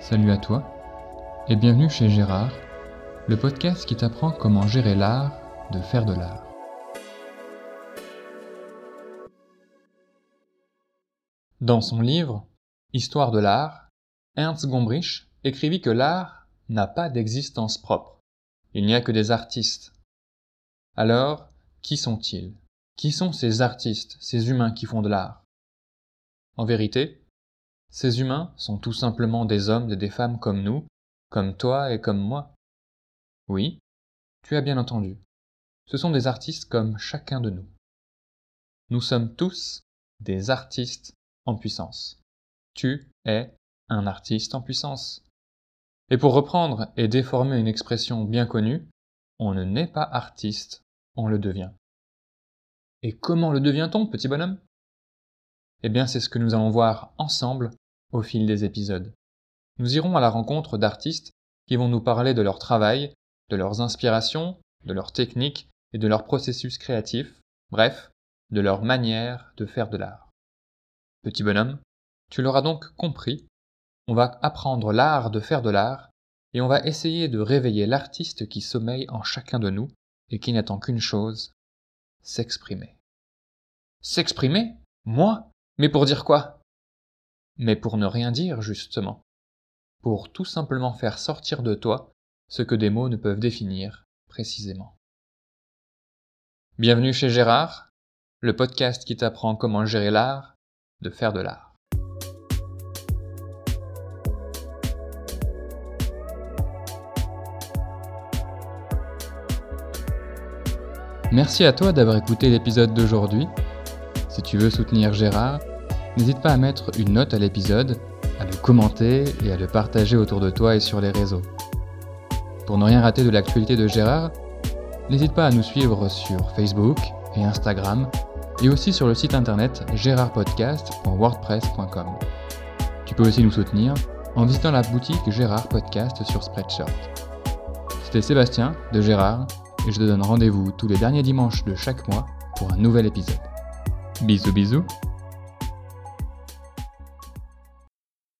Salut à toi et bienvenue chez Gérard, le podcast qui t'apprend comment gérer l'art de faire de l'art. Dans son livre Histoire de l'art, Ernst Gombrich écrivit que l'art n'a pas d'existence propre. Il n'y a que des artistes. Alors, qui sont-ils? Qui sont ces artistes, ces humains qui font de l'art? En vérité, ces humains sont tout simplement des hommes et des femmes comme nous, comme toi et comme moi. Oui, tu as bien entendu. Ce sont des artistes comme chacun de nous. Nous sommes tous des artistes en puissance. Tu es un artiste en puissance. Et pour reprendre et déformer une expression bien connue, on ne naît pas artiste, on le devient. Et comment le devient-on, petit bonhomme? Eh bien, c'est ce que nous allons voir ensemble au fil des épisodes. Nous irons à la rencontre d'artistes qui vont nous parler de leur travail, de leurs inspirations, de leurs techniques et de leur processus créatif, bref, de leur manière de faire de l'art. Petit bonhomme, tu l'auras donc compris, on va apprendre l'art de faire de l'art et on va essayer de réveiller l'artiste qui sommeille en chacun de nous et qui n'attend qu'une chose, s'exprimer. S'exprimer? Moi? Mais pour dire quoi? Mais pour ne rien dire, justement. Pour tout simplement faire sortir de toi ce que des mots ne peuvent définir précisément. Bienvenue chez Gérard, le podcast qui t'apprend comment gérer l'art de faire de l'art. Merci à toi d'avoir écouté l'épisode d'aujourd'hui. Si tu veux soutenir Gérard, n'hésite pas à mettre une note à l'épisode, à le commenter et à le partager autour de toi et sur les réseaux. Pour ne rien rater de l'actualité de Gérard, n'hésite pas à nous suivre sur Facebook et Instagram et aussi sur le site internet gérardpodcast.wordpress.com. Tu peux aussi nous soutenir en visitant la boutique Gérard Podcast sur Spreadshirt. C'était Sébastien de Gérard et je te donne rendez-vous tous les derniers dimanches de chaque mois pour un nouvel épisode. Bisous bisous